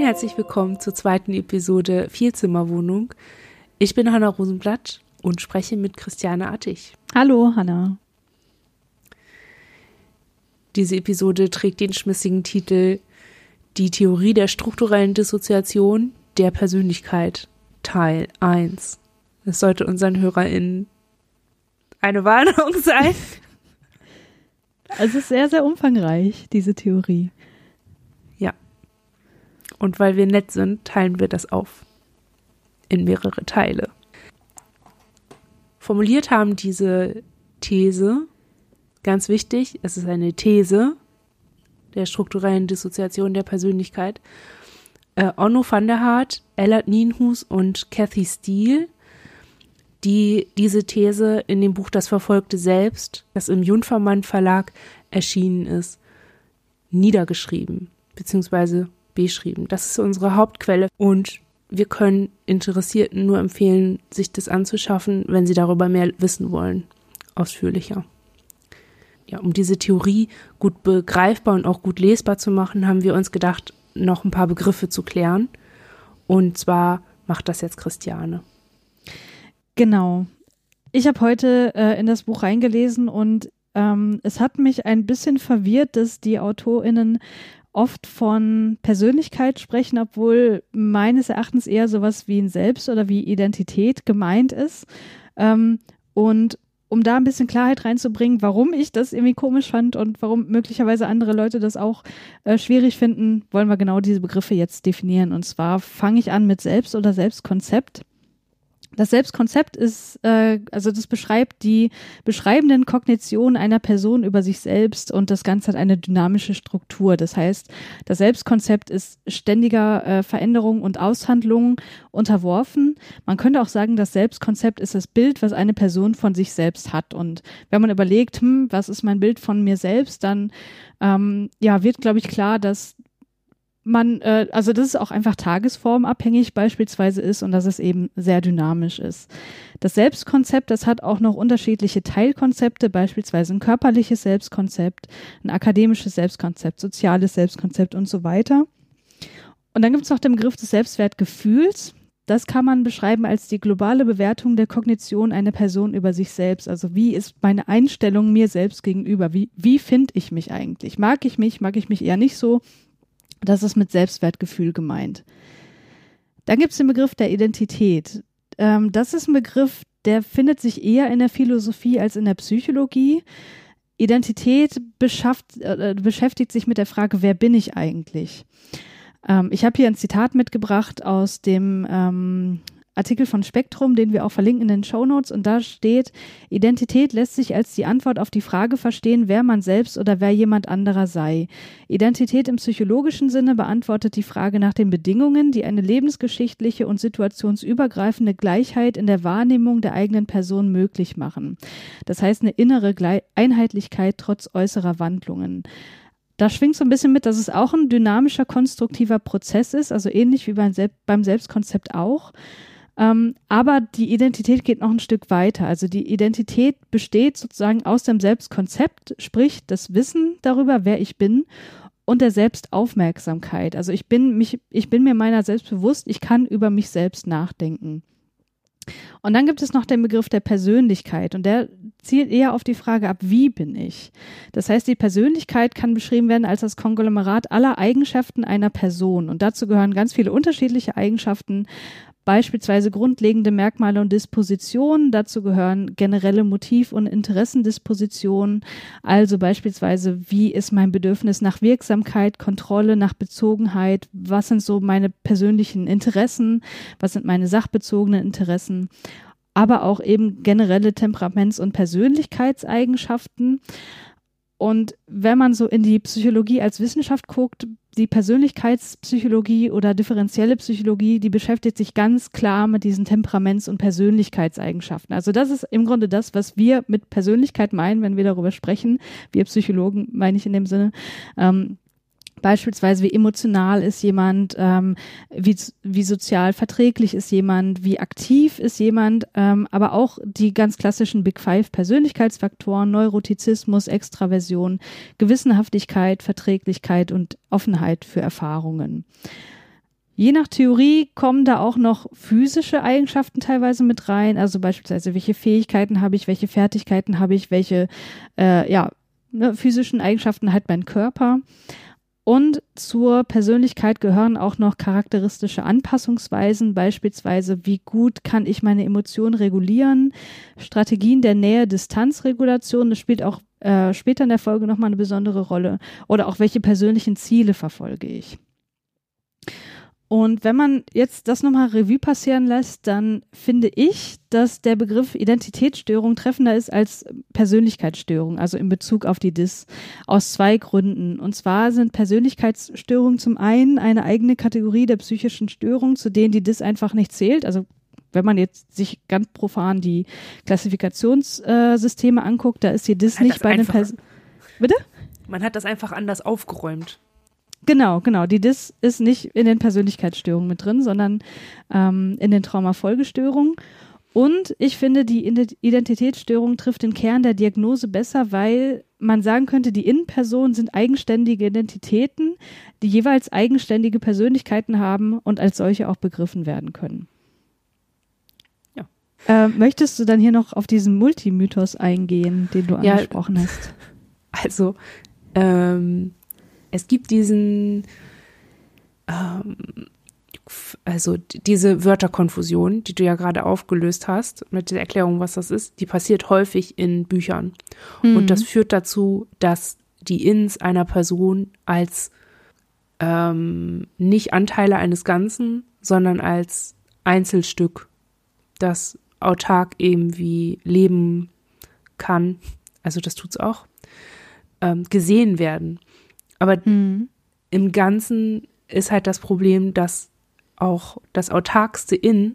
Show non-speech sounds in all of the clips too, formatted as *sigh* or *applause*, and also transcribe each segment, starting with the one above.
Und herzlich willkommen zur zweiten Episode Vierzimmerwohnung. Ich bin Hanna Rosenblatt und spreche mit Christiane Attig. Hallo, Hanna. Diese Episode trägt den schmissigen Titel Die Theorie der strukturellen Dissoziation der Persönlichkeit Teil 1. Es sollte unseren HörerInnen eine Warnung sein. *laughs* Es ist sehr, sehr umfangreich, diese Theorie. Und weil wir nett sind, teilen wir das auf in mehrere Teile. Formuliert haben diese These Ganz wichtig, es ist eine These der strukturellen Dissoziation der Persönlichkeit. Äh, Onno van der Hart, Ellert Nienhus und Cathy Steele, die diese These in dem Buch Das verfolgte Selbst, das im Junfermann Verlag erschienen ist, niedergeschrieben bzw. beschrieben. Das ist unsere Hauptquelle und wir können Interessierten nur empfehlen, sich das anzuschaffen, wenn sie darüber mehr wissen wollen, ausführlicher ja, um diese Theorie gut begreifbar und auch gut lesbar zu machen, haben wir uns gedacht, noch ein paar Begriffe zu klären. Und zwar macht das jetzt Christiane. Genau. Ich habe heute äh, in das Buch reingelesen und ähm, es hat mich ein bisschen verwirrt, dass die AutorInnen oft von Persönlichkeit sprechen, obwohl meines Erachtens eher sowas wie ein Selbst oder wie Identität gemeint ist. Ähm, und um da ein bisschen Klarheit reinzubringen, warum ich das irgendwie komisch fand und warum möglicherweise andere Leute das auch äh, schwierig finden, wollen wir genau diese Begriffe jetzt definieren. Und zwar fange ich an mit Selbst- oder Selbstkonzept. Das Selbstkonzept ist, äh, also das beschreibt die beschreibenden Kognitionen einer Person über sich selbst und das Ganze hat eine dynamische Struktur. Das heißt, das Selbstkonzept ist ständiger äh, Veränderung und Aushandlung unterworfen. Man könnte auch sagen, das Selbstkonzept ist das Bild, was eine Person von sich selbst hat. Und wenn man überlegt, hm, was ist mein Bild von mir selbst, dann ähm, ja, wird, glaube ich, klar, dass man, äh, also das ist auch einfach tagesformabhängig beispielsweise ist und dass es eben sehr dynamisch ist. Das Selbstkonzept, das hat auch noch unterschiedliche Teilkonzepte, beispielsweise ein körperliches Selbstkonzept, ein akademisches Selbstkonzept, soziales Selbstkonzept und so weiter. Und dann gibt es noch den Begriff des Selbstwertgefühls. Das kann man beschreiben als die globale Bewertung der Kognition einer Person über sich selbst. Also wie ist meine Einstellung mir selbst gegenüber? Wie, wie finde ich mich eigentlich? Mag ich mich? Mag ich mich eher nicht so? Das ist mit Selbstwertgefühl gemeint. Dann gibt es den Begriff der Identität. Ähm, das ist ein Begriff, der findet sich eher in der Philosophie als in der Psychologie. Identität beschafft, äh, beschäftigt sich mit der Frage, wer bin ich eigentlich? Ähm, ich habe hier ein Zitat mitgebracht aus dem ähm, Artikel von Spektrum, den wir auch verlinken in den Show Notes. Und da steht, Identität lässt sich als die Antwort auf die Frage verstehen, wer man selbst oder wer jemand anderer sei. Identität im psychologischen Sinne beantwortet die Frage nach den Bedingungen, die eine lebensgeschichtliche und situationsübergreifende Gleichheit in der Wahrnehmung der eigenen Person möglich machen. Das heißt eine innere Einheitlichkeit trotz äußerer Wandlungen. Da schwingt so ein bisschen mit, dass es auch ein dynamischer, konstruktiver Prozess ist, also ähnlich wie beim, beim Selbstkonzept auch. Ähm, aber die Identität geht noch ein Stück weiter. Also die Identität besteht sozusagen aus dem Selbstkonzept, sprich das Wissen darüber, wer ich bin und der Selbstaufmerksamkeit. Also ich bin mich, ich bin mir meiner selbst bewusst, ich kann über mich selbst nachdenken. Und dann gibt es noch den Begriff der Persönlichkeit und der zielt eher auf die Frage ab, wie bin ich? Das heißt, die Persönlichkeit kann beschrieben werden als das Konglomerat aller Eigenschaften einer Person und dazu gehören ganz viele unterschiedliche Eigenschaften beispielsweise grundlegende Merkmale und Dispositionen. Dazu gehören generelle Motiv- und Interessendispositionen, also beispielsweise, wie ist mein Bedürfnis nach Wirksamkeit, Kontrolle, nach Bezogenheit, was sind so meine persönlichen Interessen, was sind meine sachbezogenen Interessen aber auch eben generelle Temperaments- und Persönlichkeitseigenschaften. Und wenn man so in die Psychologie als Wissenschaft guckt, die Persönlichkeitspsychologie oder differenzielle Psychologie, die beschäftigt sich ganz klar mit diesen Temperaments- und Persönlichkeitseigenschaften. Also das ist im Grunde das, was wir mit Persönlichkeit meinen, wenn wir darüber sprechen. Wir Psychologen meine ich in dem Sinne. Ähm, Beispielsweise, wie emotional ist jemand, ähm, wie, wie sozial verträglich ist jemand, wie aktiv ist jemand, ähm, aber auch die ganz klassischen Big Five Persönlichkeitsfaktoren, Neurotizismus, Extraversion, Gewissenhaftigkeit, Verträglichkeit und Offenheit für Erfahrungen. Je nach Theorie kommen da auch noch physische Eigenschaften teilweise mit rein. Also beispielsweise, welche Fähigkeiten habe ich, welche Fertigkeiten habe ich, welche äh, ja, ne, physischen Eigenschaften hat mein Körper. Und zur Persönlichkeit gehören auch noch charakteristische Anpassungsweisen, beispielsweise wie gut kann ich meine Emotionen regulieren, Strategien der Nähe-Distanz-Regulation, das spielt auch äh, später in der Folge nochmal eine besondere Rolle, oder auch welche persönlichen Ziele verfolge ich. Und wenn man jetzt das nochmal Revue passieren lässt, dann finde ich, dass der Begriff Identitätsstörung treffender ist als Persönlichkeitsstörung, also in Bezug auf die DIS, aus zwei Gründen. Und zwar sind Persönlichkeitsstörungen zum einen eine eigene Kategorie der psychischen Störungen, zu denen die DIS einfach nicht zählt. Also wenn man jetzt sich ganz profan die Klassifikationssysteme anguckt, da ist die DIS nicht bei den Pers Bitte? Man hat das einfach anders aufgeräumt. Genau, genau. Die DIS ist nicht in den Persönlichkeitsstörungen mit drin, sondern ähm, in den Traumafolgestörungen. Und ich finde, die Identitätsstörung trifft den Kern der Diagnose besser, weil man sagen könnte, die Innenpersonen sind eigenständige Identitäten, die jeweils eigenständige Persönlichkeiten haben und als solche auch begriffen werden können. Ja. Äh, möchtest du dann hier noch auf diesen Multimythos eingehen, den du ja, angesprochen hast? Also, ähm, es gibt diesen, ähm, also diese Wörterkonfusion, die du ja gerade aufgelöst hast, mit der Erklärung, was das ist, die passiert häufig in Büchern. Mhm. Und das führt dazu, dass die Ins einer Person als ähm, nicht Anteile eines Ganzen, sondern als Einzelstück, das autark irgendwie leben kann, also das tut's auch, ähm, gesehen werden. Aber mhm. im Ganzen ist halt das Problem, dass auch das autarkste In,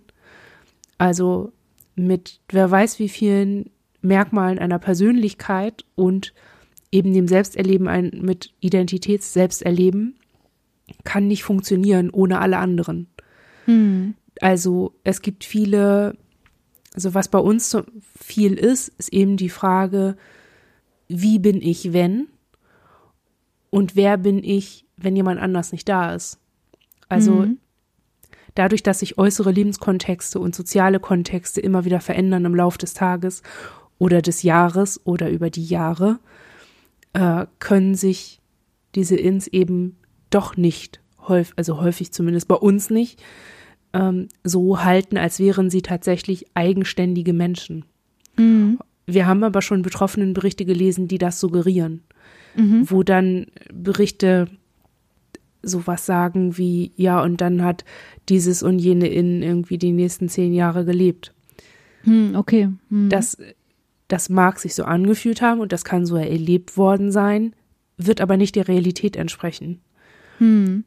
also mit wer weiß wie vielen Merkmalen einer Persönlichkeit und eben dem Selbsterleben ein, mit Identitäts-Selbsterleben, kann nicht funktionieren ohne alle anderen. Mhm. Also es gibt viele, also was bei uns so viel ist, ist eben die Frage, wie bin ich, wenn? Und wer bin ich, wenn jemand anders nicht da ist? Also mhm. dadurch, dass sich äußere Lebenskontexte und soziale Kontexte immer wieder verändern im Laufe des Tages oder des Jahres oder über die Jahre, äh, können sich diese Ins eben doch nicht häufig, also häufig zumindest bei uns nicht, ähm, so halten, als wären sie tatsächlich eigenständige Menschen. Mhm. Wir haben aber schon betroffenen Berichte gelesen, die das suggerieren mhm. wo dann Berichte sowas sagen wie, ja, und dann hat dieses und jene in irgendwie die nächsten zehn Jahre gelebt. Hm, okay. Hm. Das, das mag sich so angefühlt haben und das kann so erlebt worden sein, wird aber nicht der Realität entsprechen. Hm.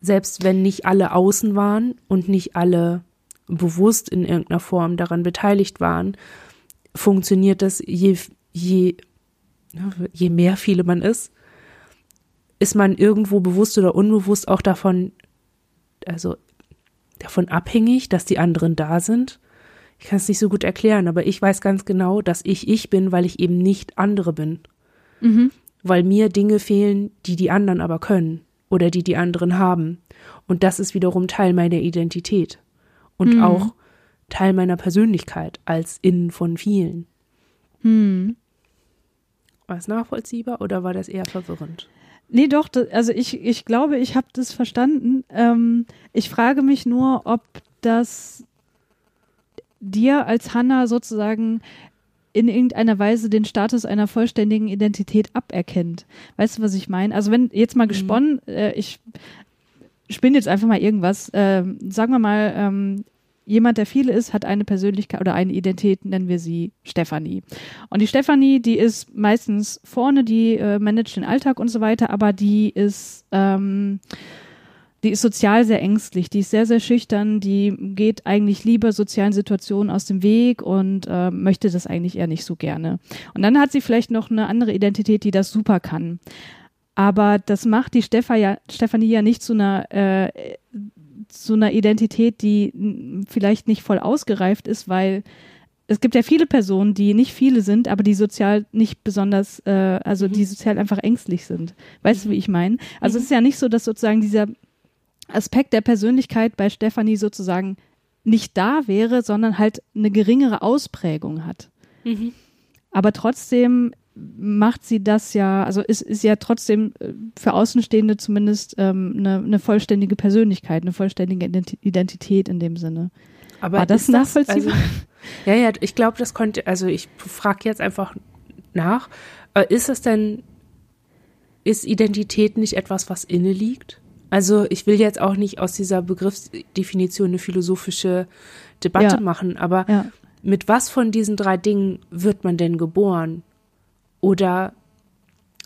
Selbst wenn nicht alle außen waren und nicht alle bewusst in irgendeiner Form daran beteiligt waren, funktioniert das je, je je mehr viele man ist, ist man irgendwo bewusst oder unbewusst auch davon, also davon abhängig, dass die anderen da sind. Ich kann es nicht so gut erklären, aber ich weiß ganz genau, dass ich ich bin, weil ich eben nicht andere bin. Mhm. Weil mir Dinge fehlen, die die anderen aber können oder die die anderen haben. Und das ist wiederum Teil meiner Identität und mhm. auch Teil meiner Persönlichkeit als innen von vielen. Mhm. War es nachvollziehbar oder war das eher verwirrend? Nee, doch, also ich, ich glaube, ich habe das verstanden. Ähm, ich frage mich nur, ob das dir als Hanna sozusagen in irgendeiner Weise den Status einer vollständigen Identität aberkennt. Weißt du, was ich meine? Also wenn jetzt mal mhm. gesponnen, mhm. äh, ich spinne jetzt einfach mal irgendwas, äh, sagen wir mal, ähm, jemand, der viele ist, hat eine Persönlichkeit oder eine Identität, nennen wir sie Stefanie. Und die Stefanie, die ist meistens vorne, die äh, managt den Alltag und so weiter, aber die ist, ähm, die ist sozial sehr ängstlich, die ist sehr, sehr schüchtern, die geht eigentlich lieber sozialen Situationen aus dem Weg und äh, möchte das eigentlich eher nicht so gerne. Und dann hat sie vielleicht noch eine andere Identität, die das super kann. Aber das macht die Stefanie ja nicht zu einer äh, zu einer Identität, die vielleicht nicht voll ausgereift ist, weil es gibt ja viele Personen, die nicht viele sind, aber die sozial nicht besonders, äh, also mhm. die sozial einfach ängstlich sind. Weißt mhm. du, wie ich meine? Also mhm. es ist ja nicht so, dass sozusagen dieser Aspekt der Persönlichkeit bei Stefanie sozusagen nicht da wäre, sondern halt eine geringere Ausprägung hat. Mhm. Aber trotzdem macht sie das ja, also ist, ist ja trotzdem äh, für Außenstehende zumindest ähm, eine, eine vollständige Persönlichkeit, eine vollständige Identität in dem Sinne. Aber War das nachvollziehbar? Also, *laughs* ja, ja, ich glaube, das konnte, also ich frage jetzt einfach nach, äh, ist es denn, ist Identität nicht etwas, was inne liegt? Also ich will jetzt auch nicht aus dieser Begriffsdefinition eine philosophische Debatte ja. machen, aber ja. mit was von diesen drei Dingen wird man denn geboren? Oder,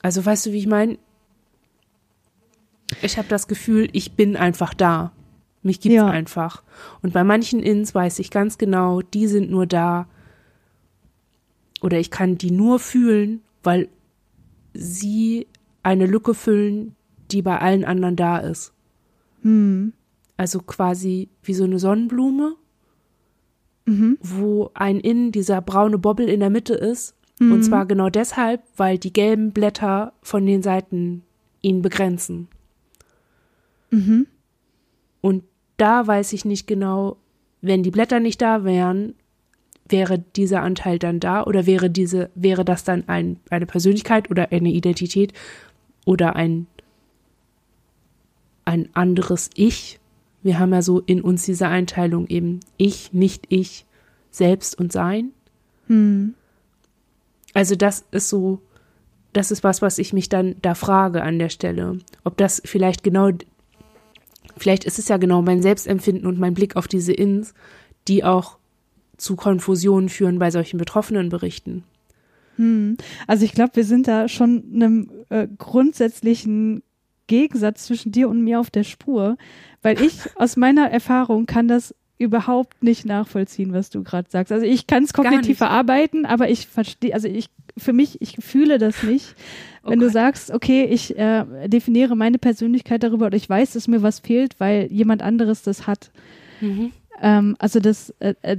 also weißt du, wie ich meine? Ich habe das Gefühl, ich bin einfach da. Mich gibt's ja. einfach. Und bei manchen Ins weiß ich ganz genau, die sind nur da. Oder ich kann die nur fühlen, weil sie eine Lücke füllen, die bei allen anderen da ist. Hm. Also quasi wie so eine Sonnenblume, mhm. wo ein Innen dieser braune Bobbel in der Mitte ist Mhm. Und zwar genau deshalb, weil die gelben Blätter von den Seiten ihn begrenzen. Mhm. Und da weiß ich nicht genau, wenn die Blätter nicht da wären, wäre dieser Anteil dann da oder wäre diese, wäre das dann ein, eine Persönlichkeit oder eine Identität oder ein, ein anderes Ich? Wir haben ja so in uns diese Einteilung eben Ich, nicht ich, selbst und sein. Hm. Also das ist so, das ist was, was ich mich dann da frage an der Stelle. Ob das vielleicht genau, vielleicht ist es ja genau mein Selbstempfinden und mein Blick auf diese Ins, die auch zu Konfusionen führen bei solchen betroffenen Berichten. Hm. Also ich glaube, wir sind da schon einem äh, grundsätzlichen Gegensatz zwischen dir und mir auf der Spur, weil ich aus meiner Erfahrung kann das überhaupt nicht nachvollziehen, was du gerade sagst. Also ich kann es kognitiv verarbeiten, aber ich verstehe, also ich für mich, ich fühle das nicht. *laughs* Wenn okay. du sagst, okay, ich äh, definiere meine Persönlichkeit darüber oder ich weiß, dass mir was fehlt, weil jemand anderes das hat. Mhm. Ähm, also das, äh, äh,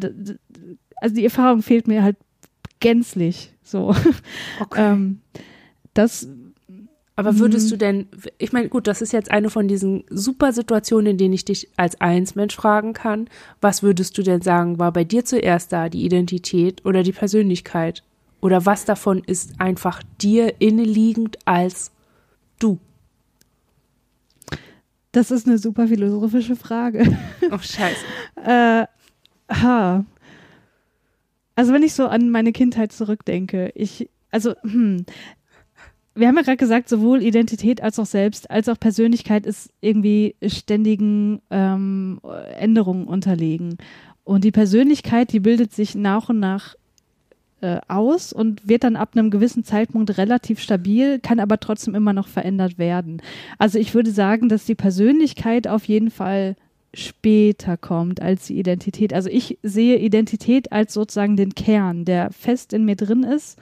also die Erfahrung fehlt mir halt gänzlich. So. Okay. *laughs* ähm, das aber würdest mhm. du denn, ich meine, gut, das ist jetzt eine von diesen super Situationen, in denen ich dich als Eins-Mensch fragen kann. Was würdest du denn sagen, war bei dir zuerst da, die Identität oder die Persönlichkeit? Oder was davon ist einfach dir inneliegend als du? Das ist eine super philosophische Frage. *laughs* Oh, scheiße. äh, ha. Also, wenn ich so an meine Kindheit zurückdenke, ich, also, hm, wir haben ja gerade gesagt, sowohl Identität als auch Selbst, als auch Persönlichkeit ist irgendwie ständigen ähm, Änderungen unterlegen. Und die Persönlichkeit, die bildet sich nach und nach äh, aus und wird dann ab einem gewissen Zeitpunkt relativ stabil, kann aber trotzdem immer noch verändert werden. Also ich würde sagen, dass die Persönlichkeit auf jeden Fall später kommt als die Identität. Also ich sehe Identität als sozusagen den Kern, der fest in mir drin ist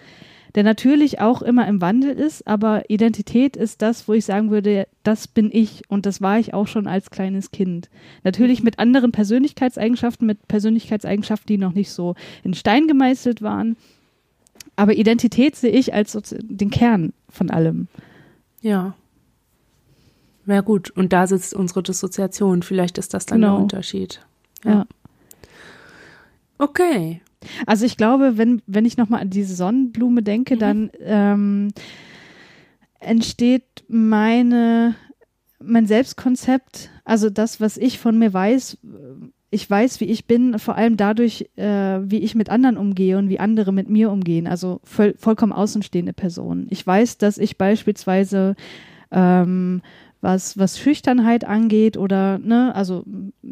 der natürlich auch immer im Wandel ist, aber Identität ist das, wo ich sagen würde, das bin ich und das war ich auch schon als kleines Kind. Natürlich mit anderen Persönlichkeitseigenschaften, mit Persönlichkeitseigenschaften, die noch nicht so in Stein gemeißelt waren. Aber Identität sehe ich als den Kern von allem. Ja. Ja gut, und da sitzt unsere Dissoziation. Vielleicht ist das dann genau. der Unterschied. ja. ja. Okay. Also ich glaube, wenn, wenn ich nochmal an diese Sonnenblume denke, mhm. dann ähm, entsteht meine, mein Selbstkonzept, also das, was ich von mir weiß, ich weiß, wie ich bin, vor allem dadurch, äh, wie ich mit anderen umgehe und wie andere mit mir umgehen, also voll, vollkommen außenstehende Personen. Ich weiß, dass ich beispielsweise ähm, was, was Schüchternheit angeht oder, ne, also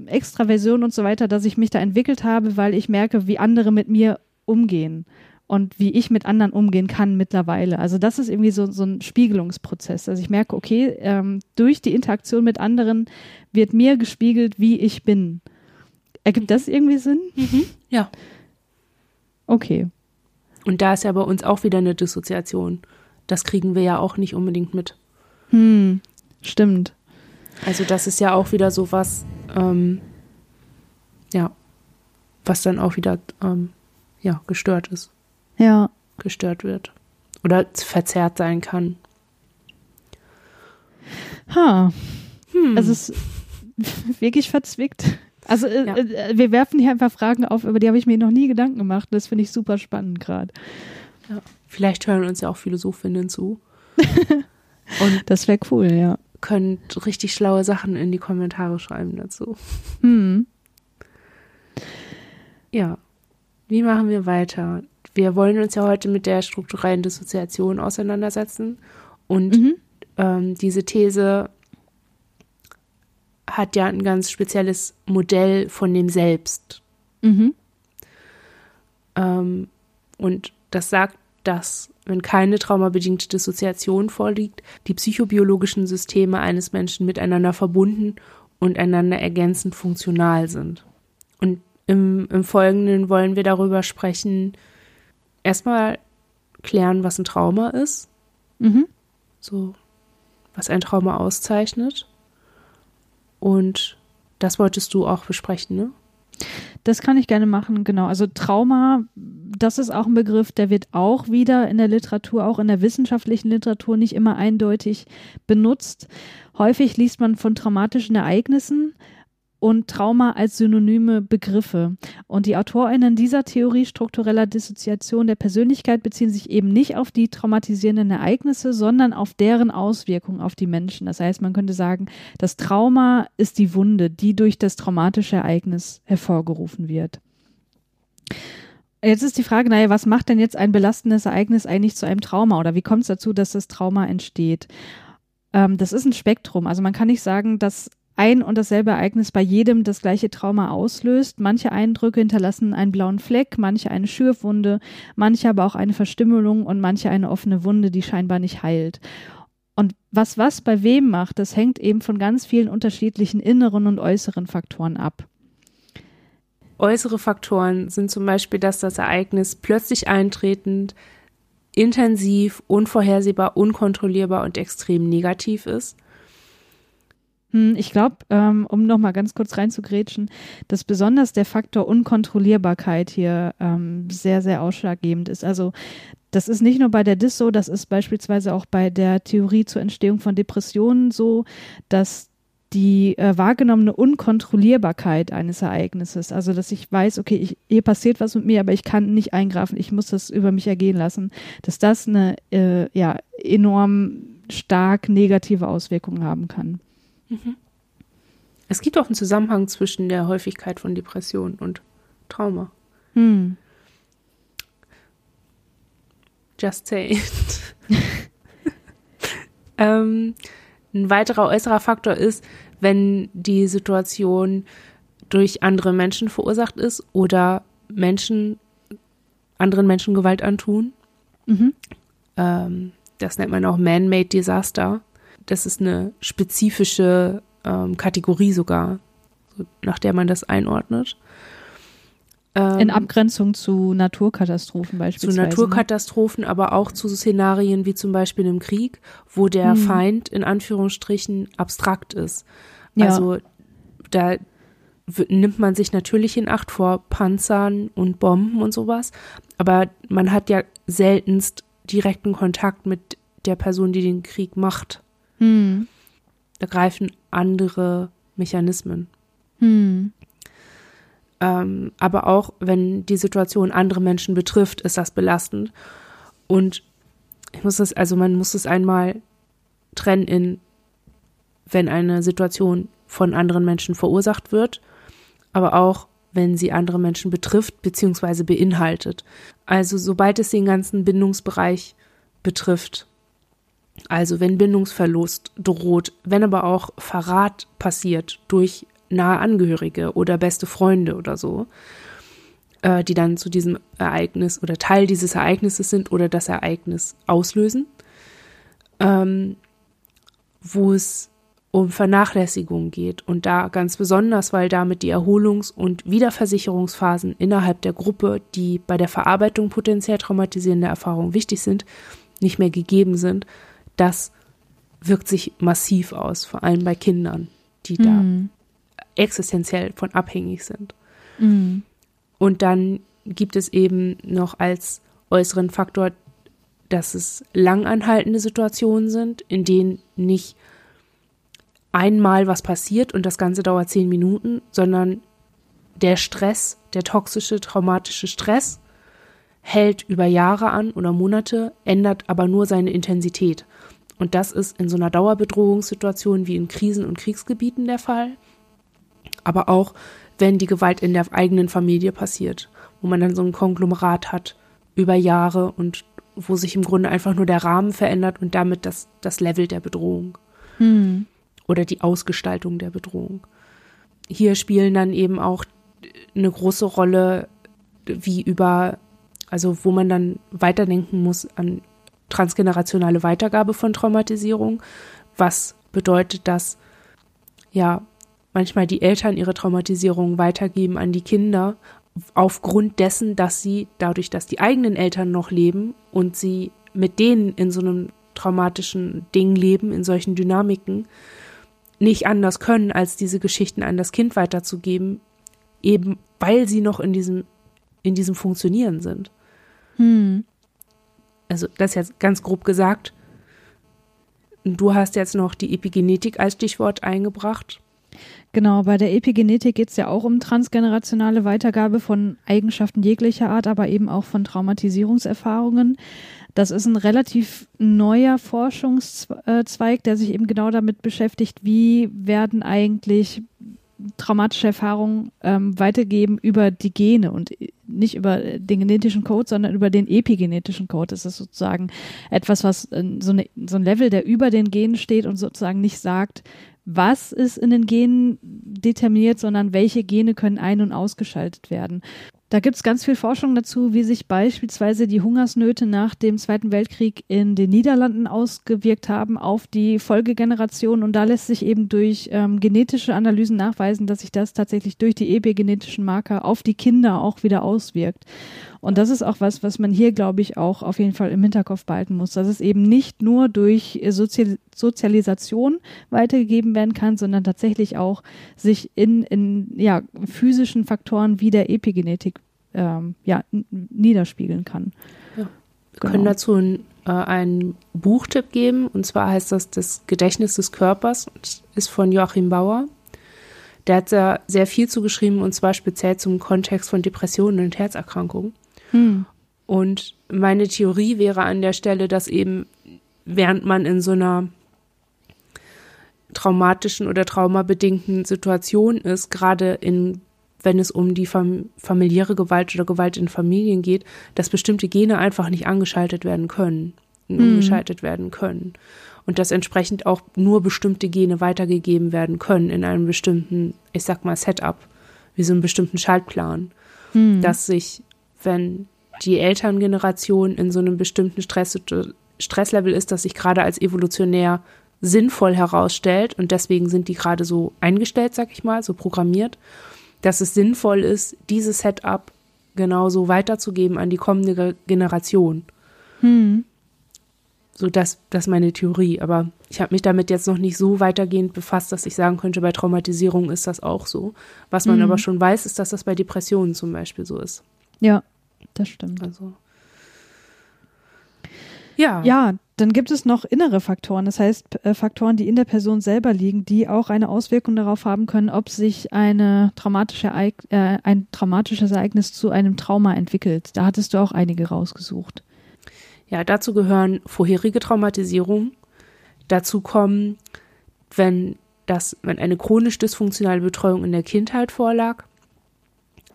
Extraversion und so weiter, dass ich mich da entwickelt habe, weil ich merke, wie andere mit mir umgehen und wie ich mit anderen umgehen kann mittlerweile. Also das ist irgendwie so, so ein Spiegelungsprozess. Also ich merke, okay, ähm, durch die Interaktion mit anderen wird mir gespiegelt, wie ich bin. Ergibt das irgendwie Sinn? Mhm. Ja. Okay. Und da ist ja bei uns auch wieder eine Dissoziation. Das kriegen wir ja auch nicht unbedingt mit. Hm. Stimmt. Also das ist ja auch wieder so was, ähm, ja, was dann auch wieder, ähm, ja, gestört ist. Ja. Gestört wird. Oder verzerrt sein kann. Ha. Hm. Also es, wirklich verzwickt. Also äh, Ja. äh, wir werfen hier einfach Fragen auf, über die habe ich mir noch nie Gedanken gemacht. Das finde ich super spannend gerade. Vielleicht hören uns ja auch Philosophinnen zu *laughs* und Das wäre cool, ja. Können richtig schlaue Sachen in die Kommentare schreiben dazu. Hm. Ja. Wie machen wir weiter? Wir wollen uns ja heute mit der strukturellen Dissoziation auseinandersetzen. Und Mhm. ähm, diese These hat ja ein ganz spezielles Modell von dem Selbst. Mhm. Ähm, und das sagt, dass, wenn keine traumabedingte Dissoziation vorliegt, die psychobiologischen Systeme eines Menschen miteinander verbunden und einander ergänzend funktional sind. Und im, im Folgenden wollen wir darüber sprechen, erstmal klären, was ein Trauma ist, Mhm. so was ein Trauma auszeichnet. Und das wolltest du auch besprechen, ne? Das kann ich gerne machen, genau. Also Trauma, das ist auch ein Begriff, der wird auch wieder in der Literatur, auch in der wissenschaftlichen Literatur nicht immer eindeutig benutzt. Häufig liest man von traumatischen Ereignissen und Trauma als synonyme Begriffe. Und die AutorInnen dieser Theorie struktureller Dissoziation der Persönlichkeit beziehen sich eben nicht auf die traumatisierenden Ereignisse, sondern auf deren Auswirkungen auf die Menschen. Das heißt, man könnte sagen, das Trauma ist die Wunde, die durch das traumatische Ereignis hervorgerufen wird. Jetzt ist die Frage, naja, was macht denn jetzt ein belastendes Ereignis eigentlich zu einem Trauma oder wie kommt es dazu, dass das Trauma entsteht? Ähm, das ist ein Spektrum. Also man kann nicht sagen, dass ein und dasselbe Ereignis bei jedem das gleiche Trauma auslöst. Manche Eindrücke hinterlassen einen blauen Fleck, manche eine Schürfwunde, manche aber auch eine Verstümmelung und manche eine offene Wunde, die scheinbar nicht heilt. Und was was bei wem macht, das hängt eben von ganz vielen unterschiedlichen inneren und äußeren Faktoren ab. Äußere Faktoren sind zum Beispiel, dass das Ereignis plötzlich eintretend, intensiv, unvorhersehbar, unkontrollierbar und extrem negativ ist. Hm, Ich glaube, ähm, um nochmal ganz kurz reinzugrätschen, dass besonders der Faktor Unkontrollierbarkeit hier ähm, sehr, sehr ausschlaggebend ist. Also das ist nicht nur bei der Dis so, das ist beispielsweise auch bei der Theorie zur Entstehung von Depressionen so, dass die äh, wahrgenommene Unkontrollierbarkeit eines Ereignisses, also dass ich weiß, okay, ich, hier passiert was mit mir, aber ich kann nicht eingreifen, ich muss das über mich ergehen lassen, dass das eine äh, ja, enorm stark negative Auswirkung haben kann. Es gibt auch einen Zusammenhang zwischen der Häufigkeit von Depressionen und Trauma. Hm. Just say it. *laughs* ähm, ein weiterer äußerer Faktor ist, wenn die Situation durch andere Menschen verursacht ist oder Menschen anderen Menschen Gewalt antun. Mhm. Ähm, das nennt man auch Man-Made Disaster. Das ist eine spezifische ähm, Kategorie sogar, so, nach der man das einordnet. Ähm, In Abgrenzung zu Naturkatastrophen zu beispielsweise. ne? Naturkatastrophen, aber auch zu Szenarien wie zum Beispiel im Krieg, wo der Hm. Feind in Anführungsstrichen abstrakt ist. Ja. Also da nimmt man sich natürlich in Acht vor Panzern und Bomben und sowas, aber man hat ja seltenst direkten Kontakt mit der Person, die den Krieg macht. Hm. Da greifen andere Mechanismen. Hm. Ähm, aber auch wenn die Situation andere Menschen betrifft, ist das belastend. Und ich muss das, also man muss es einmal trennen in, wenn eine Situation von anderen Menschen verursacht wird, aber auch wenn sie andere Menschen betrifft bzw. beinhaltet. Also sobald es den ganzen Bindungsbereich betrifft, also wenn Bindungsverlust droht, wenn aber auch Verrat passiert durch nahe Angehörige oder beste Freunde oder so, äh, die dann zu diesem Ereignis oder Teil dieses Ereignisses sind oder das Ereignis auslösen, ähm, wo es um Vernachlässigung geht und da ganz besonders, weil damit die Erholungs- und Wiederversicherungsphasen innerhalb der Gruppe, die bei der Verarbeitung potenziell traumatisierender Erfahrungen wichtig sind, nicht mehr gegeben sind, das wirkt sich massiv aus, vor allem bei Kindern, die da Hm. existenziell von abhängig sind. Hm. Und dann gibt es eben noch als äußeren Faktor, dass es langanhaltende Situationen sind, in denen nicht einmal was passiert und das Ganze dauert zehn Minuten, sondern der Stress, der toxische, traumatische Stress hält über Jahre an oder Monate, ändert aber nur seine Intensität. Und das ist in so einer Dauerbedrohungssituation wie in Krisen- und Kriegsgebieten der Fall, aber auch wenn die Gewalt in der eigenen Familie passiert, wo man dann so ein Konglomerat hat über Jahre und wo sich im Grunde einfach nur der Rahmen verändert und damit das, das Level der Bedrohung hm. oder die Ausgestaltung der Bedrohung. Hier spielen dann eben auch eine große Rolle, wie über, also wo man dann weiterdenken muss an transgenerationale Weitergabe von Traumatisierung. Was bedeutet das, ja, manchmal die Eltern ihre Traumatisierung weitergeben an die Kinder, aufgrund dessen, dass sie dadurch, dass die eigenen Eltern noch leben und sie mit denen in so einem traumatischen Ding leben, in solchen Dynamiken, nicht anders können, als diese Geschichten an das Kind weiterzugeben, eben weil sie noch in diesem, in diesem Funktionieren sind. Hm. Also, das jetzt ganz grob gesagt. Du hast jetzt noch die Epigenetik als Stichwort eingebracht. Genau, bei der Epigenetik geht es ja auch um transgenerationale Weitergabe von Eigenschaften jeglicher Art, aber eben auch von Traumatisierungserfahrungen. Das ist ein relativ neuer Forschungszweig, der sich eben genau damit beschäftigt, wie werden eigentlich traumatische Erfahrungen ähm, weitergeben über die Gene und nicht über den genetischen Code, sondern über den epigenetischen Code. Das ist sozusagen etwas, was äh, so, eine, so ein Level, der über den Genen steht und sozusagen nicht sagt, was ist in den Genen determiniert, sondern welche Gene können ein- und ausgeschaltet werden. Da gibt es ganz viel Forschung dazu, wie sich beispielsweise die Hungersnöte nach dem Zweiten Weltkrieg in den Niederlanden ausgewirkt haben auf die Folgegeneration. Und da lässt sich eben durch ähm, genetische Analysen nachweisen, dass sich das tatsächlich durch die epigenetischen Marker auf die Kinder auch wieder auswirkt. Und das ist auch was, was man hier, glaube ich, auch auf jeden Fall im Hinterkopf behalten muss, dass es eben nicht nur durch Sozial Sozialisation weitergegeben werden kann, sondern tatsächlich auch sich in, in ja, physischen Faktoren wie der Epigenetik ähm, ja, niederspiegeln kann. Ja. Wir genau. können dazu ein, äh, einen Buchtipp geben, und zwar heißt das Das Gedächtnis des Körpers, ist von Joachim Bauer. Der hat da sehr viel zugeschrieben, und zwar speziell zum Kontext von Depressionen und Herzerkrankungen. Hm. Und meine Theorie wäre an der Stelle, dass eben, während man in so einer traumatischen oder traumabedingten Situation ist, gerade in wenn es um die fam familiäre Gewalt oder Gewalt in Familien geht, dass bestimmte Gene einfach nicht angeschaltet werden können, mhm. umgeschaltet werden können. Und dass entsprechend auch nur bestimmte Gene weitergegeben werden können in einem bestimmten, ich sag mal, Setup, wie so einen bestimmten Schaltplan. Mhm. Dass sich wenn die Elterngeneration in so einem bestimmten Stress, Stresslevel ist, das sich gerade als evolutionär sinnvoll herausstellt und deswegen sind die gerade so eingestellt, sag ich mal, so programmiert, dass es sinnvoll ist, dieses Setup genauso weiterzugeben an die kommende Generation. Hm. So, das, das ist meine Theorie. Aber ich habe mich damit jetzt noch nicht so weitergehend befasst, dass ich sagen könnte, bei Traumatisierung ist das auch so. Was man hm. aber schon weiß, ist, dass das bei Depressionen zum Beispiel so ist. Ja, das stimmt. Also. Ja. Ja, dann gibt es noch innere Faktoren, das heißt äh, Faktoren, die in der Person selber liegen, die auch eine Auswirkung darauf haben können, ob sich eine traumatische äh, ein traumatisches Ereignis zu einem Trauma entwickelt. Da hattest du auch einige rausgesucht. Ja, dazu gehören vorherige Traumatisierungen. Dazu kommen, wenn das, wenn eine chronisch dysfunktionale Betreuung in der Kindheit vorlag,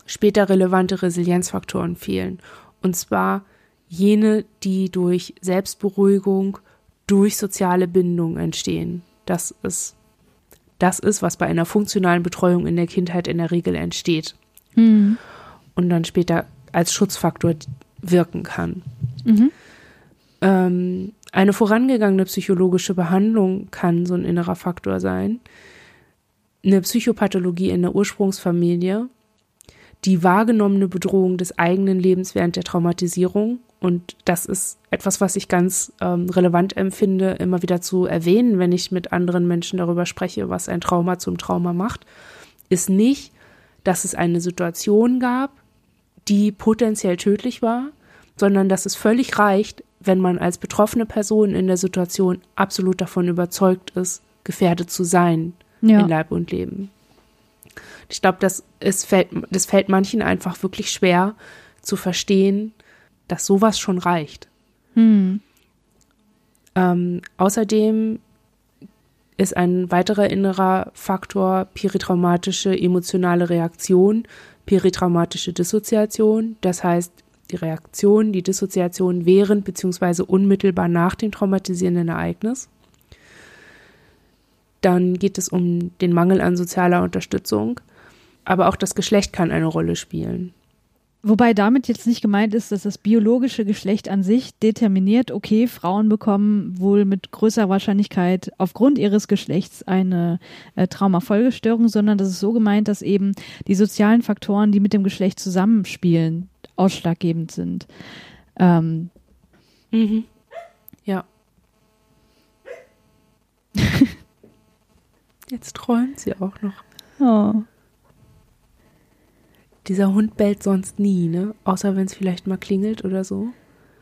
später relevante Resilienzfaktoren fehlen. Und zwar jene, die durch Selbstberuhigung, durch soziale Bindung entstehen. Das ist, das ist, was bei einer funktionalen Betreuung in der Kindheit in der Regel entsteht. Mhm. Und dann später als Schutzfaktor wirken kann. Mhm. Ähm, eine vorangegangene psychologische Behandlung kann so ein innerer Faktor sein. Eine Psychopathologie in der Ursprungsfamilie die wahrgenommene Bedrohung des eigenen Lebens während der Traumatisierung. Und das ist etwas, was ich ganz ähm, relevant empfinde, immer wieder zu erwähnen, wenn ich mit anderen Menschen darüber spreche, was ein Trauma zum Trauma macht, ist nicht, dass es eine Situation gab, die potenziell tödlich war, sondern dass es völlig reicht, wenn man als betroffene Person in der Situation absolut davon überzeugt ist, gefährdet zu sein Ja. in Leib und Leben. Ich glaube, das, es fällt, das fällt manchen einfach wirklich schwer zu verstehen, dass sowas schon reicht. Hm. Ähm, außerdem ist ein weiterer innerer Faktor peritraumatische emotionale Reaktion, peritraumatische Dissoziation. Das heißt, die Reaktion, die Dissoziation während bzw. unmittelbar nach dem traumatisierenden Ereignis. Dann geht es um den Mangel an sozialer Unterstützung. Aber auch das Geschlecht kann eine Rolle spielen. Wobei damit jetzt nicht gemeint ist, dass das biologische Geschlecht an sich determiniert, okay, Frauen bekommen wohl mit größerer Wahrscheinlichkeit aufgrund ihres Geschlechts eine äh, Traumafolgestörung, sondern das ist so gemeint, dass eben die sozialen Faktoren, die mit dem Geschlecht zusammenspielen, ausschlaggebend sind. Ähm, Mhm. Ja. *laughs* Jetzt träumt sie auch noch. oh. Dieser Hund bellt sonst nie, ne? Außer wenn es vielleicht mal klingelt oder so.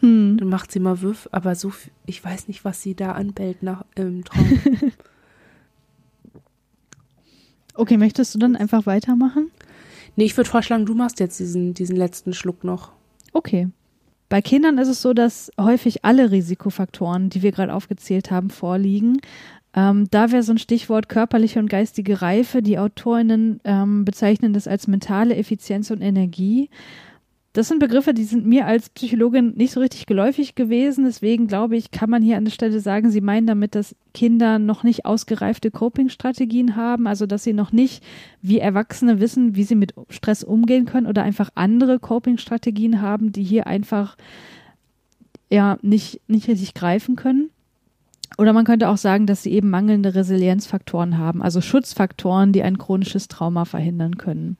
hm. Dann macht sie mal Wiff, aber so, ich weiß nicht, was sie da anbellt nach, im Traum. *laughs* Okay, möchtest du dann einfach weitermachen? nee, ich würde vorschlagen, du machst jetzt diesen, diesen letzten Schluck noch. Okay. Bei Kindern ist es so, dass häufig alle Risikofaktoren, die wir gerade aufgezählt haben, vorliegen. Ähm, da wäre so ein Stichwort körperliche und geistige Reife. Die AutorInnen ähm, bezeichnen das als mentale Effizienz und Energie. Das sind Begriffe, die sind mir als Psychologin nicht so richtig geläufig gewesen. Deswegen glaube ich, kann man hier an der Stelle sagen, sie meinen damit, dass Kinder noch nicht ausgereifte Coping-Strategien haben, also dass sie noch nicht wie Erwachsene wissen, wie sie mit Stress umgehen können oder einfach andere Coping-Strategien haben, die hier einfach ja nicht, nicht richtig greifen können. Oder man könnte auch sagen, dass sie eben mangelnde Resilienzfaktoren haben, also Schutzfaktoren, die ein chronisches Trauma verhindern können.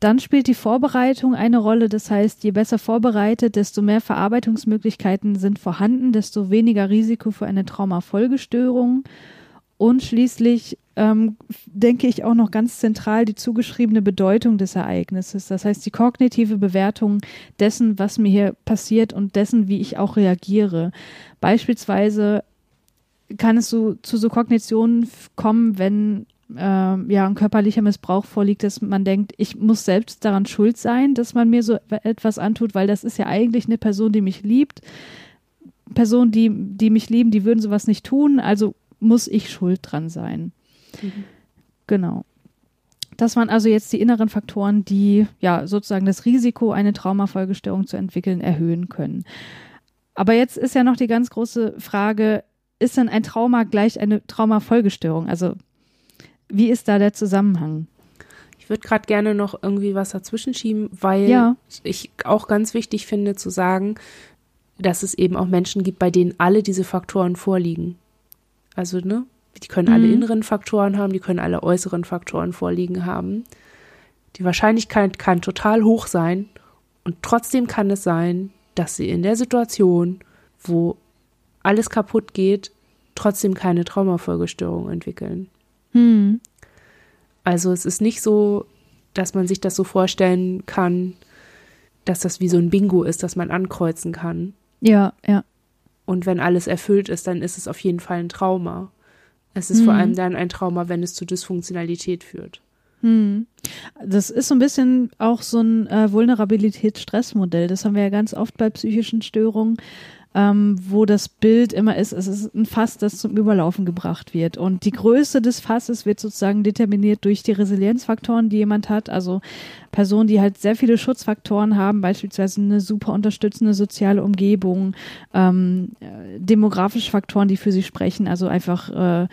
Dann spielt die Vorbereitung eine Rolle. Das heißt, je besser vorbereitet, desto mehr Verarbeitungsmöglichkeiten sind vorhanden, desto weniger Risiko für eine Traumafolgestörung. Und schließlich ähm, denke ich auch noch ganz zentral die zugeschriebene Bedeutung des Ereignisses. Das heißt, die kognitive Bewertung dessen, was mir hier passiert und dessen, wie ich auch reagiere. Beispielsweise kann es so zu so Kognitionen kommen, wenn ähm, ja ein körperlicher Missbrauch vorliegt, dass man denkt, ich muss selbst daran schuld sein, dass man mir so etwas antut, weil das ist ja eigentlich eine Person, die mich liebt. Personen, die, die mich lieben, die würden sowas nicht tun, also muss ich schuld dran sein. Genau. Das waren also jetzt die inneren Faktoren, die ja sozusagen das Risiko, eine Traumafolgestörung zu entwickeln, erhöhen können. Aber jetzt ist ja noch die ganz große Frage, ist denn ein Trauma gleich eine Traumafolgestörung? Also wie ist da der Zusammenhang? Ich würde gerade gerne noch irgendwie was dazwischen schieben, weil Ja. ich auch ganz wichtig finde zu sagen, dass es eben auch Menschen gibt, bei denen alle diese Faktoren vorliegen. Also, ne, die können alle Mhm. inneren Faktoren haben, die können alle äußeren Faktoren vorliegen haben. Die Wahrscheinlichkeit kann total hoch sein und trotzdem kann es sein, dass sie in der Situation, wo alles kaputt geht, trotzdem keine Traumafolgestörung entwickeln. Hm. Also es ist nicht so, dass man sich das so vorstellen kann, dass das wie so ein Bingo ist, das man ankreuzen kann. Ja, ja. Und wenn alles erfüllt ist, dann ist es auf jeden Fall ein Trauma. Es ist vor Mhm. allem dann ein Trauma, wenn es zu Dysfunktionalität führt. Hm. Das ist so ein bisschen auch so ein äh, Vulnerabilitätsstressmodell. Das haben wir ja ganz oft bei psychischen Störungen, ähm, wo das Bild immer ist, es ist ein Fass, das zum Überlaufen gebracht wird. Und die Größe des Fasses wird sozusagen determiniert durch die Resilienzfaktoren, die jemand hat. Also Personen, die halt sehr viele Schutzfaktoren haben, beispielsweise eine super unterstützende soziale Umgebung, ähm, äh, demografische Faktoren, die für sie sprechen, also einfach äh,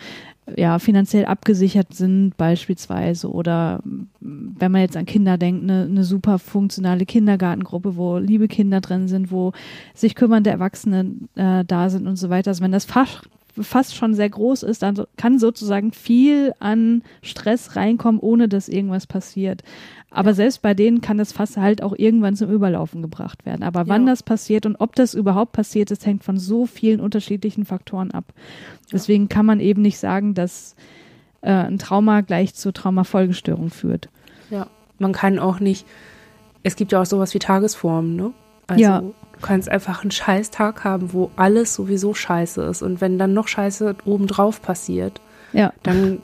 ja, finanziell abgesichert sind beispielsweise oder wenn man jetzt an Kinder denkt, eine, eine super funktionale Kindergartengruppe, wo liebe Kinder drin sind, wo sich kümmernde Erwachsene äh, da sind und so weiter. Also wenn das fast, fast schon sehr groß ist, dann kann sozusagen viel an Stress reinkommen, ohne dass irgendwas passiert. Aber selbst bei denen kann das Fass halt auch irgendwann zum Überlaufen gebracht werden. Aber wann Ja. das passiert und ob das überhaupt passiert ist, hängt von so vielen unterschiedlichen Faktoren ab. Deswegen kann man eben nicht sagen, dass äh, ein Trauma gleich zur Traumafolgestörung führt. Ja. Man kann auch nicht, es gibt ja auch sowas wie Tagesformen, ne? Also Ja. kannst einfach einen scheiß Tag haben, wo alles sowieso scheiße ist. Und wenn dann noch Scheiße obendrauf passiert, Ja. dann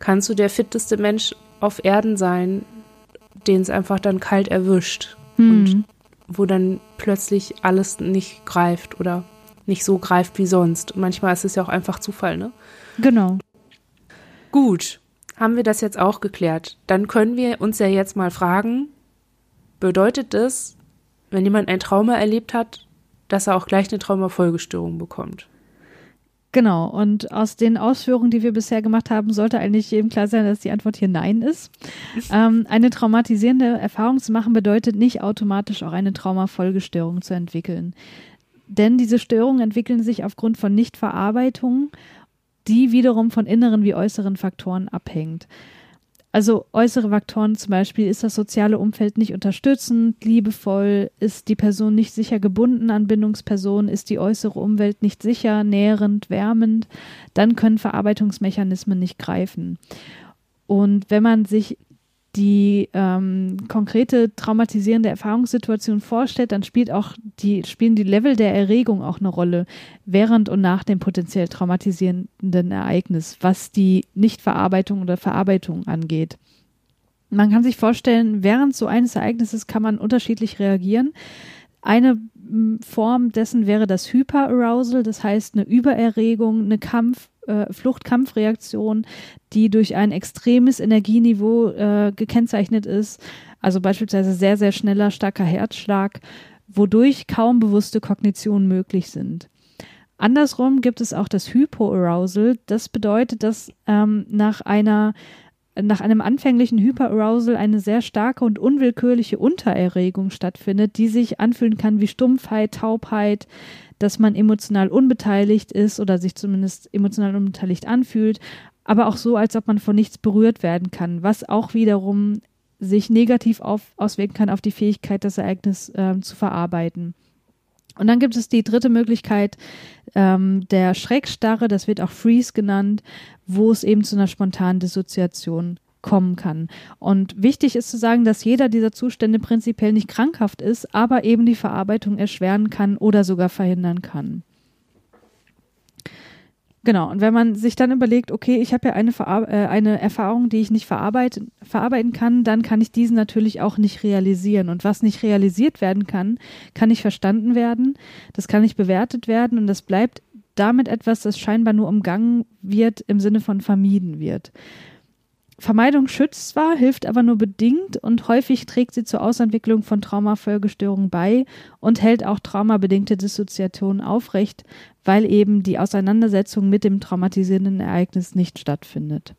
kannst du der fitteste Mensch auf Erden sein, den es einfach dann kalt erwischt. Und Hm. wo dann plötzlich alles nicht greift oder nicht so greift wie sonst. Und manchmal ist es ja auch einfach Zufall, ne? Genau. Gut, haben wir das jetzt auch geklärt. Dann können wir uns ja jetzt mal fragen, bedeutet das, wenn jemand ein Trauma erlebt hat, dass er auch gleich eine Traumafolgestörung bekommt? Genau. Und aus den Ausführungen, die wir bisher gemacht haben, sollte eigentlich jedem klar sein, dass die Antwort hier Nein ist. *laughs* ähm, eine traumatisierende Erfahrung zu machen bedeutet nicht automatisch auch eine Traumafolgestörung zu entwickeln. Denn diese Störungen entwickeln sich aufgrund von Nichtverarbeitung, die wiederum von inneren wie äußeren Faktoren abhängt. Also äußere Faktoren zum Beispiel, ist das soziale Umfeld nicht unterstützend, liebevoll, ist die Person nicht sicher gebunden an Bindungspersonen, ist die äußere Umwelt nicht sicher, nährend, wärmend, dann können Verarbeitungsmechanismen nicht greifen. Und wenn man sich die ähm, konkrete traumatisierende Erfahrungssituation vorstellt, dann spielt auch die, spielen die Level der Erregung auch eine Rolle während und nach dem potenziell traumatisierenden Ereignis, was die Nichtverarbeitung oder Verarbeitung angeht. Man kann sich vorstellen, während so eines Ereignisses kann man unterschiedlich reagieren. Eine Form dessen wäre das Hyperarousal, das heißt eine Übererregung, eine Kampf, äh, Flucht-Kampfreaktion, die durch ein extremes Energieniveau äh, gekennzeichnet ist, also beispielsweise sehr, sehr schneller, starker Herzschlag, wodurch kaum bewusste Kognitionen möglich sind. Andersrum gibt es auch das Hypoarousal. Das bedeutet, dass ähm, nach einer nach einem anfänglichen Hyperarousal eine sehr starke und unwillkürliche Untererregung stattfindet, die sich anfühlen kann wie Stumpfheit, Taubheit, dass man emotional unbeteiligt ist oder sich zumindest emotional unbeteiligt anfühlt, aber auch so, als ob man von nichts berührt werden kann, was auch wiederum sich negativ auf, auswirken kann auf die Fähigkeit, das Ereignis ähm, zu verarbeiten. Und dann gibt es die dritte Möglichkeit ähm, der Schreckstarre, das wird auch Freeze genannt, wo es eben zu einer spontanen Dissoziation kommen kann. Und wichtig ist zu sagen, dass jeder dieser Zustände prinzipiell nicht krankhaft ist, aber eben die Verarbeitung erschweren kann oder sogar verhindern kann. Genau, und wenn man sich dann überlegt, okay, ich habe ja eine, äh, eine Erfahrung, die ich nicht verarbeiten, verarbeiten kann, dann kann ich diesen natürlich auch nicht realisieren. Und was nicht realisiert werden kann, kann nicht verstanden werden, das kann nicht bewertet werden und das bleibt damit etwas, das scheinbar nur umgangen wird im Sinne von vermieden wird. Vermeidung schützt zwar, hilft aber nur bedingt und häufig trägt sie zur Ausentwicklung von Traumafolgestörungen bei und hält auch traumabedingte Dissoziationen aufrecht, weil eben die Auseinandersetzung mit dem traumatisierenden Ereignis nicht stattfindet.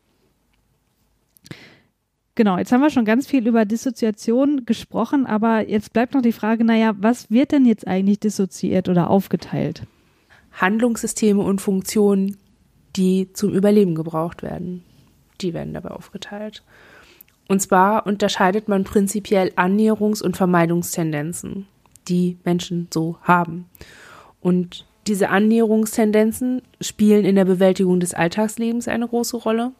Genau, jetzt haben wir schon ganz viel über Dissoziation gesprochen, aber jetzt bleibt noch die Frage, naja, was wird denn jetzt eigentlich dissoziiert oder aufgeteilt? Handlungssysteme und Funktionen, die zum Überleben gebraucht werden, die werden dabei aufgeteilt. Und zwar unterscheidet man prinzipiell Annäherungs- und Vermeidungstendenzen, die Menschen so haben. Und diese Annäherungstendenzen spielen in der Bewältigung des Alltagslebens eine große Rolle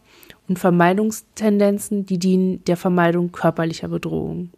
und Vermeidungstendenzen, die dienen der Vermeidung körperlicher Bedrohung.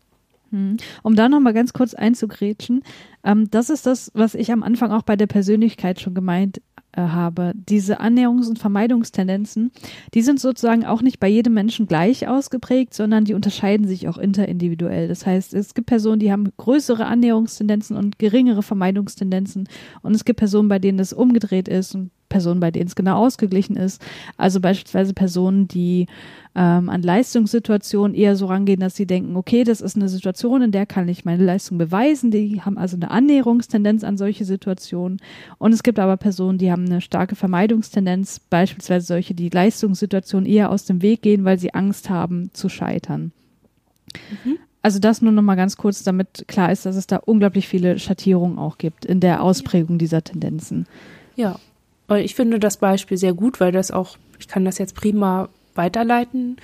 Hm. Um da nochmal ganz kurz einzugrätschen, ähm, das ist das, was ich am Anfang auch bei der Persönlichkeit schon gemeint äh, habe. Diese Annäherungs- und Vermeidungstendenzen, die sind sozusagen auch nicht bei jedem Menschen gleich ausgeprägt, sondern die unterscheiden sich auch interindividuell. Das heißt, es gibt Personen, die haben größere Annäherungstendenzen und geringere Vermeidungstendenzen und es gibt Personen, bei denen das umgedreht ist und Personen, bei denen es genau ausgeglichen ist. Also beispielsweise Personen, die ähm, an Leistungssituationen eher so rangehen, dass sie denken, okay, das ist eine Situation, in der kann ich meine Leistung beweisen. Die haben also eine Annäherungstendenz an solche Situationen. Und es gibt aber Personen, die haben eine starke Vermeidungstendenz, beispielsweise solche, die Leistungssituationen eher aus dem Weg gehen, weil sie Angst haben zu scheitern. Mhm. Also das nur noch mal ganz kurz, damit klar ist, dass es da unglaublich viele Schattierungen auch gibt in der Ausprägung dieser Tendenzen. Ja, ich finde das Beispiel sehr gut, weil das auch, ich kann das jetzt prima weiterleiten,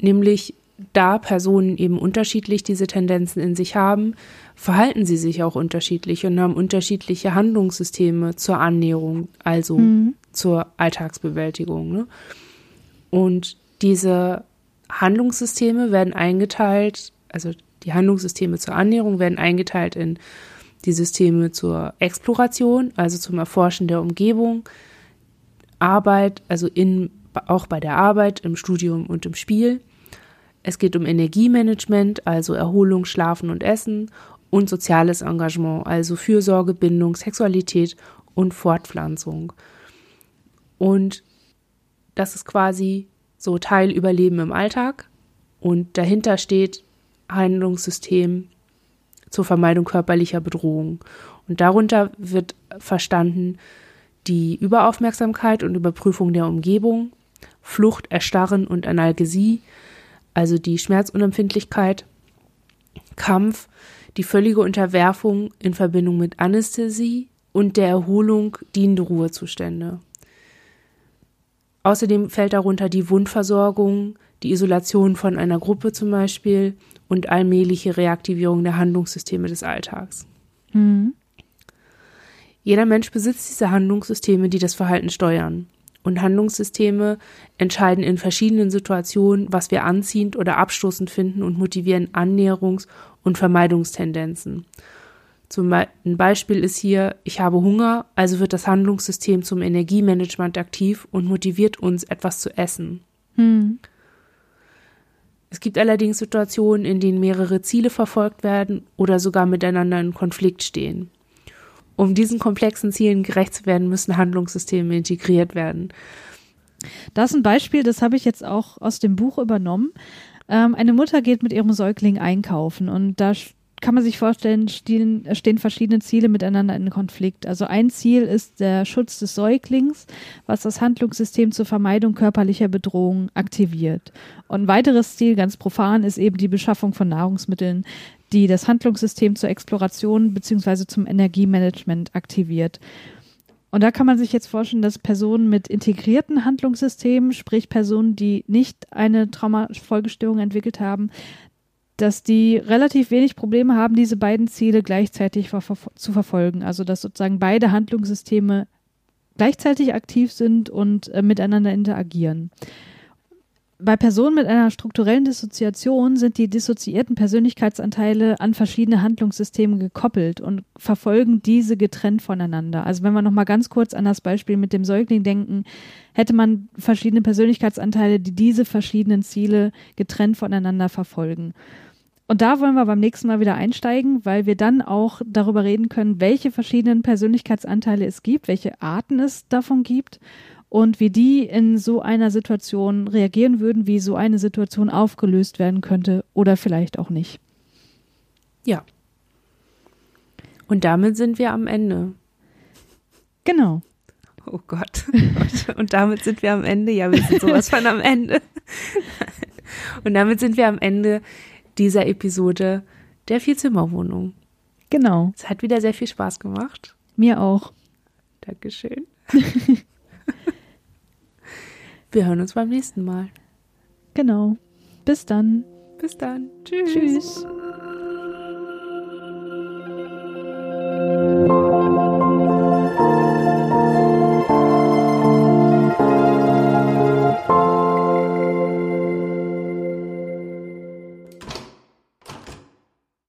nämlich da Personen eben unterschiedlich diese Tendenzen in sich haben, verhalten sie sich auch unterschiedlich und haben unterschiedliche Handlungssysteme zur Annäherung, also Mhm. zur Alltagsbewältigung. Ne? Und diese Handlungssysteme werden eingeteilt, also die Handlungssysteme zur Annäherung werden eingeteilt in die Systeme zur Exploration, also zum Erforschen der Umgebung, Arbeit, also in, auch bei der Arbeit, im Studium und im Spiel. Es geht um Energiemanagement, also Erholung, Schlafen und Essen und soziales Engagement, also Fürsorge, Bindung, Sexualität und Fortpflanzung. Und das ist quasi so Teil Überleben im Alltag und dahinter steht Handlungssystem zur Vermeidung körperlicher Bedrohung. Und darunter wird verstanden die Überaufmerksamkeit und Überprüfung der Umgebung, Flucht, Erstarren und Analgesie, also die Schmerzunempfindlichkeit, Kampf, die völlige Unterwerfung in Verbindung mit Anästhesie und der Erholung dienende Ruhezustände. Außerdem fällt darunter die Wundversorgung, die Isolation von einer Gruppe zum Beispiel und allmähliche Reaktivierung der Handlungssysteme des Alltags. Mhm. Jeder Mensch besitzt diese Handlungssysteme, die das Verhalten steuern. Und Handlungssysteme entscheiden in verschiedenen Situationen, was wir anziehend oder abstoßend finden und motivieren Annäherungs- und Vermeidungstendenzen. Zum Be ein Beispiel ist hier, ich habe Hunger, also wird das Handlungssystem zum Energiemanagement aktiv und motiviert uns, etwas zu essen. Hm. Es gibt allerdings Situationen, in denen mehrere Ziele verfolgt werden oder sogar miteinander in Konflikt stehen. Um diesen komplexen Zielen gerecht zu werden, müssen Handlungssysteme integriert werden. Das ist ein Beispiel, das habe ich jetzt auch aus dem Buch übernommen. Ähm, eine Mutter geht mit ihrem Säugling einkaufen und da kann man sich vorstellen, stehen, stehen verschiedene Ziele miteinander in Konflikt. Also ein Ziel ist der Schutz des Säuglings, was das Handlungssystem zur Vermeidung körperlicher Bedrohung aktiviert. Und ein weiteres Ziel, ganz profan, ist eben die Beschaffung von Nahrungsmitteln, die das Handlungssystem zur Exploration bzw. zum Energiemanagement aktiviert. Und da kann man sich jetzt vorstellen, dass Personen mit integrierten Handlungssystemen, sprich Personen, die nicht eine Traumafolgestörung entwickelt haben, dass die relativ wenig Probleme haben, diese beiden Ziele gleichzeitig ver zu verfolgen. Also dass sozusagen beide Handlungssysteme gleichzeitig aktiv sind und äh, miteinander interagieren. Bei Personen mit einer strukturellen Dissoziation sind die dissoziierten Persönlichkeitsanteile an verschiedene Handlungssysteme gekoppelt und verfolgen diese getrennt voneinander. Also wenn wir noch mal ganz kurz an das Beispiel mit dem Säugling denken, hätte man verschiedene Persönlichkeitsanteile, die diese verschiedenen Ziele getrennt voneinander verfolgen. Und da wollen wir beim nächsten Mal wieder einsteigen, weil wir dann auch darüber reden können, welche verschiedenen Persönlichkeitsanteile es gibt, welche Arten es davon gibt und wie die in so einer Situation reagieren würden, wie so eine Situation aufgelöst werden könnte oder vielleicht auch nicht. Ja. Und damit sind wir am Ende. Genau. Oh Gott. *laughs* Und damit sind wir am Ende. Ja, wir sind sowas von am Ende. *laughs* Und damit sind wir am Ende dieser Episode der Vierzimmerwohnung. Genau. Es hat wieder sehr viel Spaß gemacht. Mir auch. Dankeschön. *laughs* Wir hören uns beim nächsten Mal. Genau. Bis dann. Bis dann. Tschüss. Tschüss.